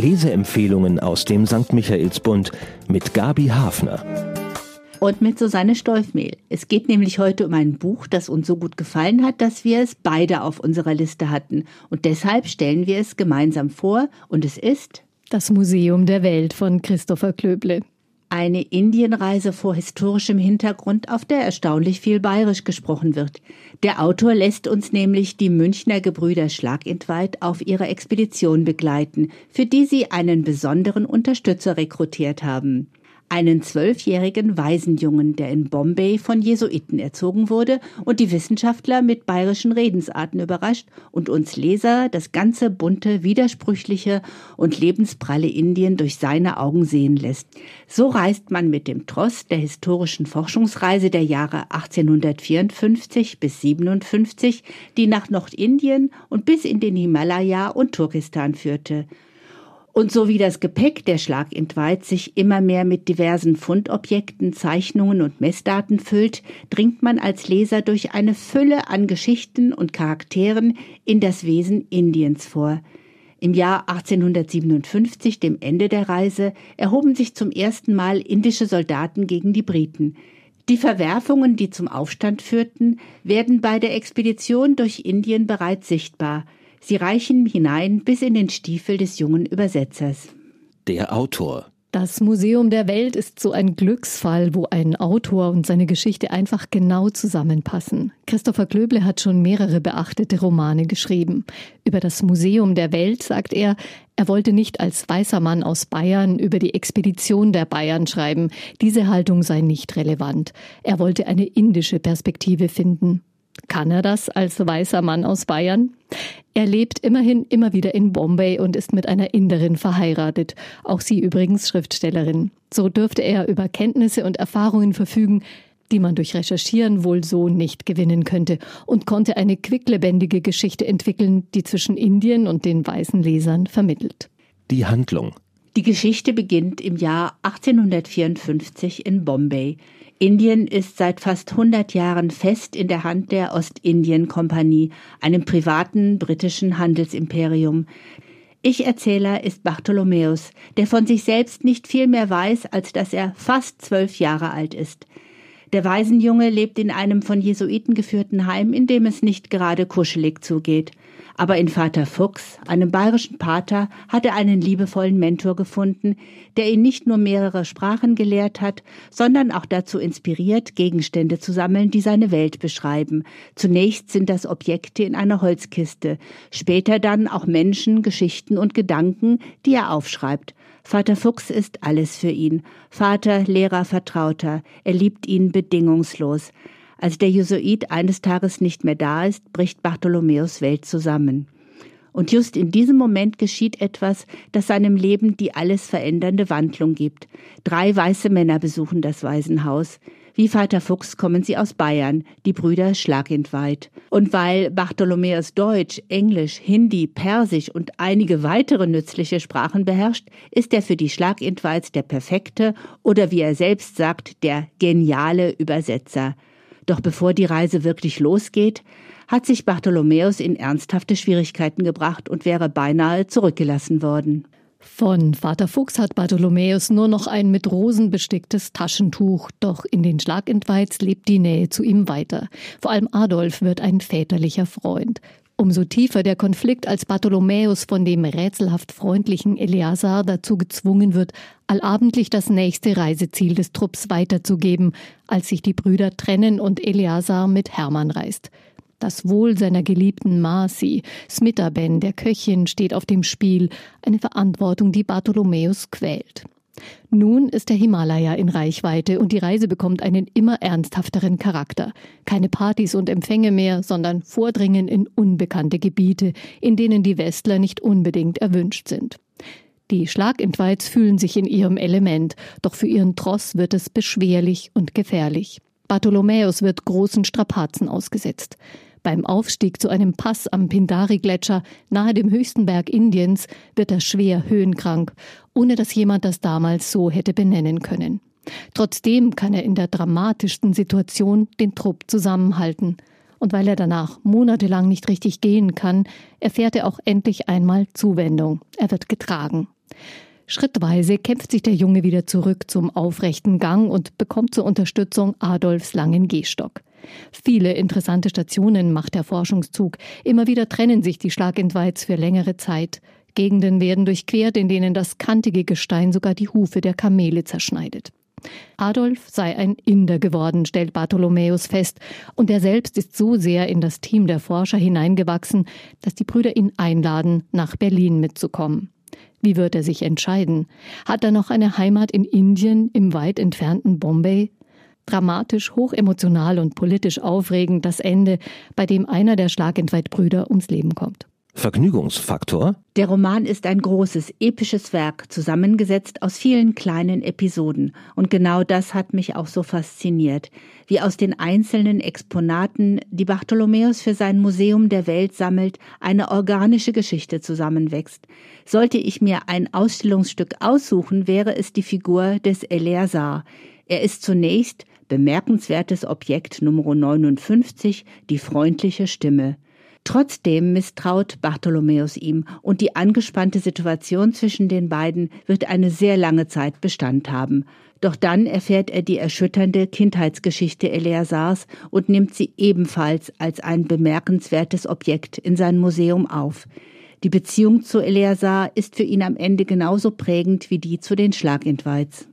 Leseempfehlungen aus dem St. Michaelsbund mit Gabi Hafner. Und mit Susanne Stolfmehl. Es geht nämlich heute um ein Buch, das uns so gut gefallen hat, dass wir es beide auf unserer Liste hatten. Und deshalb stellen wir es gemeinsam vor. Und es ist Das Museum der Welt von Christopher Klöble. Eine Indienreise vor historischem Hintergrund, auf der erstaunlich viel bayerisch gesprochen wird. Der Autor lässt uns nämlich die Münchner Gebrüder Schlagentweit auf ihrer Expedition begleiten, für die sie einen besonderen Unterstützer rekrutiert haben einen zwölfjährigen Waisenjungen, der in Bombay von Jesuiten erzogen wurde und die Wissenschaftler mit bayerischen Redensarten überrascht und uns Leser das ganze bunte, widersprüchliche und lebenspralle Indien durch seine Augen sehen lässt. So reist man mit dem Tross der historischen Forschungsreise der Jahre 1854 bis 57, die nach Nordindien und bis in den Himalaya und Turkestan führte. Und so wie das Gepäck der Schlagentweit sich immer mehr mit diversen Fundobjekten, Zeichnungen und Messdaten füllt, dringt man als Leser durch eine Fülle an Geschichten und Charakteren in das Wesen Indiens vor. Im Jahr 1857, dem Ende der Reise, erhoben sich zum ersten Mal indische Soldaten gegen die Briten. Die Verwerfungen, die zum Aufstand führten, werden bei der Expedition durch Indien bereits sichtbar – Sie reichen hinein bis in den Stiefel des jungen Übersetzers. Der Autor das Museum der Welt ist so ein Glücksfall, wo ein Autor und seine Geschichte einfach genau zusammenpassen. Christopher Klöble hat schon mehrere beachtete Romane geschrieben. Über das Museum der Welt sagt er, er wollte nicht als weißer Mann aus Bayern über die Expedition der Bayern schreiben. Diese Haltung sei nicht relevant. Er wollte eine indische Perspektive finden. Kann er das als weißer Mann aus Bayern? Er lebt immerhin immer wieder in Bombay und ist mit einer Inderin verheiratet, auch sie übrigens Schriftstellerin. So dürfte er über Kenntnisse und Erfahrungen verfügen, die man durch Recherchieren wohl so nicht gewinnen könnte, und konnte eine quicklebendige Geschichte entwickeln, die zwischen Indien und den weißen Lesern vermittelt. Die Handlung. Die Geschichte beginnt im Jahr 1854 in Bombay. Indien ist seit fast 100 Jahren fest in der Hand der Ostindien-Kompanie, einem privaten britischen Handelsimperium. Ich-Erzähler ist Bartholomäus, der von sich selbst nicht viel mehr weiß, als dass er fast zwölf Jahre alt ist. Der Waisenjunge lebt in einem von Jesuiten geführten Heim, in dem es nicht gerade kuschelig zugeht. Aber in Vater Fuchs, einem bayerischen Pater, hat er einen liebevollen Mentor gefunden, der ihn nicht nur mehrere Sprachen gelehrt hat, sondern auch dazu inspiriert, Gegenstände zu sammeln, die seine Welt beschreiben. Zunächst sind das Objekte in einer Holzkiste, später dann auch Menschen, Geschichten und Gedanken, die er aufschreibt. Vater Fuchs ist alles für ihn. Vater, Lehrer, Vertrauter. Er liebt ihn bedingungslos. Als der Jesuit eines Tages nicht mehr da ist, bricht Bartholomäus Welt zusammen. Und just in diesem Moment geschieht etwas, das seinem Leben die alles verändernde Wandlung gibt. Drei weiße Männer besuchen das Waisenhaus. Wie Vater Fuchs kommen sie aus Bayern, die Brüder Schlagentweit. Und weil Bartholomäus Deutsch, Englisch, Hindi, Persisch und einige weitere nützliche Sprachen beherrscht, ist er für die Schlagentweits der perfekte oder wie er selbst sagt, der geniale Übersetzer. Doch bevor die Reise wirklich losgeht, hat sich Bartholomäus in ernsthafte Schwierigkeiten gebracht und wäre beinahe zurückgelassen worden. Von Vater Fuchs hat Bartholomäus nur noch ein mit Rosen besticktes Taschentuch, doch in den Schlagentweiz lebt die Nähe zu ihm weiter. Vor allem Adolf wird ein väterlicher Freund. Umso tiefer der Konflikt, als Bartholomäus von dem rätselhaft freundlichen Eleazar dazu gezwungen wird, allabendlich das nächste Reiseziel des Trupps weiterzugeben, als sich die Brüder trennen und Eleazar mit Hermann reist. Das Wohl seiner geliebten Marci, Smitaben, der Köchin, steht auf dem Spiel, eine Verantwortung, die Bartholomäus quält. Nun ist der Himalaya in Reichweite und die Reise bekommt einen immer ernsthafteren Charakter. Keine Partys und Empfänge mehr, sondern Vordringen in unbekannte Gebiete, in denen die Westler nicht unbedingt erwünscht sind. Die Schlagentweiz fühlen sich in ihrem Element, doch für ihren Tross wird es beschwerlich und gefährlich. Bartholomäus wird großen Strapazen ausgesetzt. Beim Aufstieg zu einem Pass am Pindari-Gletscher nahe dem höchsten Berg Indiens wird er schwer höhenkrank, ohne dass jemand das damals so hätte benennen können. Trotzdem kann er in der dramatischsten Situation den Trupp zusammenhalten. Und weil er danach monatelang nicht richtig gehen kann, erfährt er auch endlich einmal Zuwendung. Er wird getragen. Schrittweise kämpft sich der Junge wieder zurück zum aufrechten Gang und bekommt zur Unterstützung Adolfs langen Gehstock. Viele interessante Stationen macht der Forschungszug. Immer wieder trennen sich die Schlagentweiz für längere Zeit. Gegenden werden durchquert, in denen das kantige Gestein sogar die Hufe der Kamele zerschneidet. Adolf sei ein Inder geworden, stellt Bartholomäus fest, und er selbst ist so sehr in das Team der Forscher hineingewachsen, dass die Brüder ihn einladen, nach Berlin mitzukommen. Wie wird er sich entscheiden? Hat er noch eine Heimat in Indien, im weit entfernten Bombay? Dramatisch, hochemotional und politisch aufregend das Ende, bei dem einer der Schlagentweitbrüder ums Leben kommt. Vergnügungsfaktor? Der Roman ist ein großes, episches Werk, zusammengesetzt aus vielen kleinen Episoden. Und genau das hat mich auch so fasziniert. Wie aus den einzelnen Exponaten, die Bartholomäus für sein Museum der Welt sammelt, eine organische Geschichte zusammenwächst. Sollte ich mir ein Ausstellungsstück aussuchen, wäre es die Figur des Eleazar. Er ist zunächst bemerkenswertes Objekt Nummer 59, die freundliche Stimme. Trotzdem misstraut Bartholomäus ihm und die angespannte Situation zwischen den beiden wird eine sehr lange Zeit Bestand haben. Doch dann erfährt er die erschütternde Kindheitsgeschichte Eleazars und nimmt sie ebenfalls als ein bemerkenswertes Objekt in sein Museum auf. Die Beziehung zu Eleazar ist für ihn am Ende genauso prägend wie die zu den Schlagentweiz.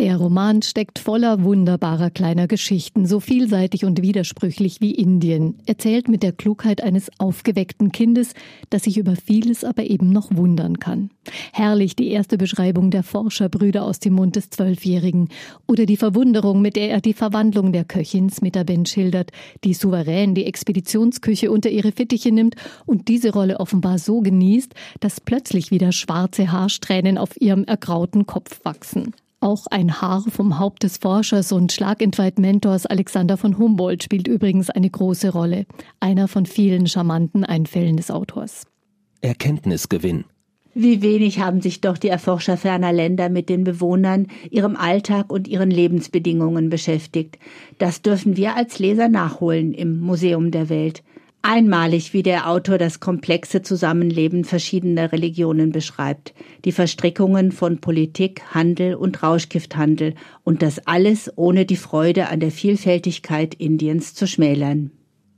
Der Roman steckt voller wunderbarer kleiner Geschichten, so vielseitig und widersprüchlich wie Indien, erzählt mit der Klugheit eines aufgeweckten Kindes, das sich über vieles aber eben noch wundern kann. Herrlich die erste Beschreibung der Forscherbrüder aus dem Mund des Zwölfjährigen oder die Verwunderung, mit der er die Verwandlung der Köchin Smitaben schildert, die souverän die Expeditionsküche unter ihre Fittiche nimmt und diese Rolle offenbar so genießt, dass plötzlich wieder schwarze Haarsträhnen auf ihrem ergrauten Kopf wachsen. Auch ein Haar vom Haupt des Forschers und Schlagentweit-Mentors Alexander von Humboldt spielt übrigens eine große Rolle. Einer von vielen charmanten Einfällen des Autors. Erkenntnisgewinn. Wie wenig haben sich doch die Erforscher ferner Länder mit den Bewohnern, ihrem Alltag und ihren Lebensbedingungen beschäftigt. Das dürfen wir als Leser nachholen im Museum der Welt. Einmalig, wie der Autor das komplexe Zusammenleben verschiedener Religionen beschreibt, die Verstrickungen von Politik, Handel und Rauschgifthandel und das alles ohne die Freude an der Vielfältigkeit Indiens zu schmälern.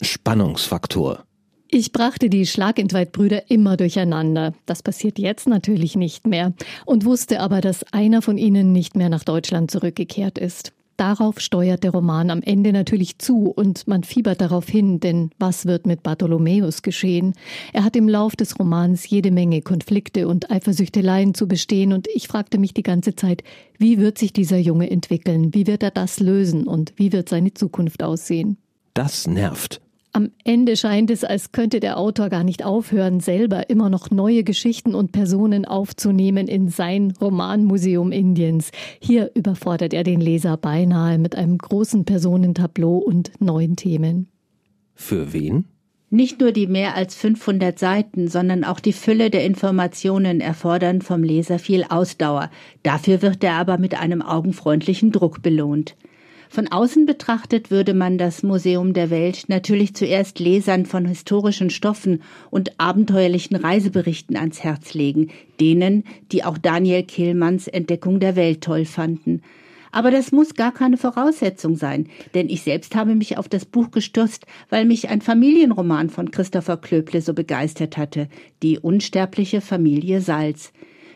Spannungsfaktor. Ich brachte die Schlagentweitbrüder immer durcheinander. Das passiert jetzt natürlich nicht mehr. Und wusste aber, dass einer von ihnen nicht mehr nach Deutschland zurückgekehrt ist. Darauf steuert der Roman am Ende natürlich zu und man fiebert darauf hin, denn was wird mit Bartholomäus geschehen? Er hat im Lauf des Romans jede Menge Konflikte und Eifersüchteleien zu bestehen und ich fragte mich die ganze Zeit, wie wird sich dieser Junge entwickeln? Wie wird er das lösen und wie wird seine Zukunft aussehen? Das nervt. Am Ende scheint es, als könnte der Autor gar nicht aufhören, selber immer noch neue Geschichten und Personen aufzunehmen in sein Romanmuseum Indiens. Hier überfordert er den Leser beinahe mit einem großen Personentableau und neuen Themen. Für wen? Nicht nur die mehr als 500 Seiten, sondern auch die Fülle der Informationen erfordern vom Leser viel Ausdauer. Dafür wird er aber mit einem augenfreundlichen Druck belohnt. Von außen betrachtet würde man das Museum der Welt natürlich zuerst Lesern von historischen Stoffen und abenteuerlichen Reiseberichten ans Herz legen, denen, die auch Daniel Kehlmanns Entdeckung der Welt toll fanden. Aber das muss gar keine Voraussetzung sein, denn ich selbst habe mich auf das Buch gestürzt, weil mich ein Familienroman von Christopher Klöble so begeistert hatte, Die unsterbliche Familie Salz.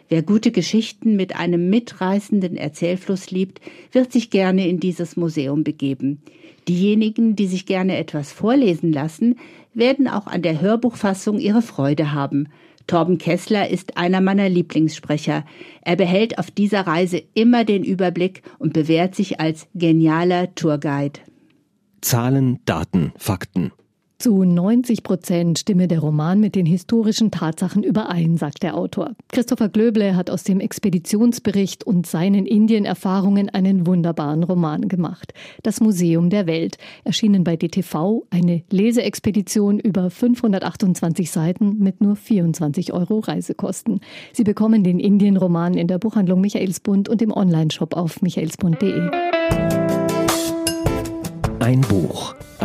Wer gute Geschichten mit einem mitreißenden Erzählfluss liebt, wird sich gerne in dieses Museum begeben. Diejenigen, die sich gerne etwas vorlesen lassen, werden auch an der Hörbuchfassung ihre Freude haben. Torben Kessler ist einer meiner Lieblingssprecher. Er behält auf dieser Reise immer den Überblick und bewährt sich als genialer Tourguide. Zahlen, Daten, Fakten. Zu 90 Prozent stimme der Roman mit den historischen Tatsachen überein, sagt der Autor. Christopher Glöble hat aus dem Expeditionsbericht und seinen Indien-Erfahrungen einen wunderbaren Roman gemacht. Das Museum der Welt, erschienen bei DTV, eine Leseexpedition über 528 Seiten mit nur 24 Euro Reisekosten. Sie bekommen den Indien-Roman in der Buchhandlung Michaelsbund und im Onlineshop auf michaelsbund.de. Ein Buch.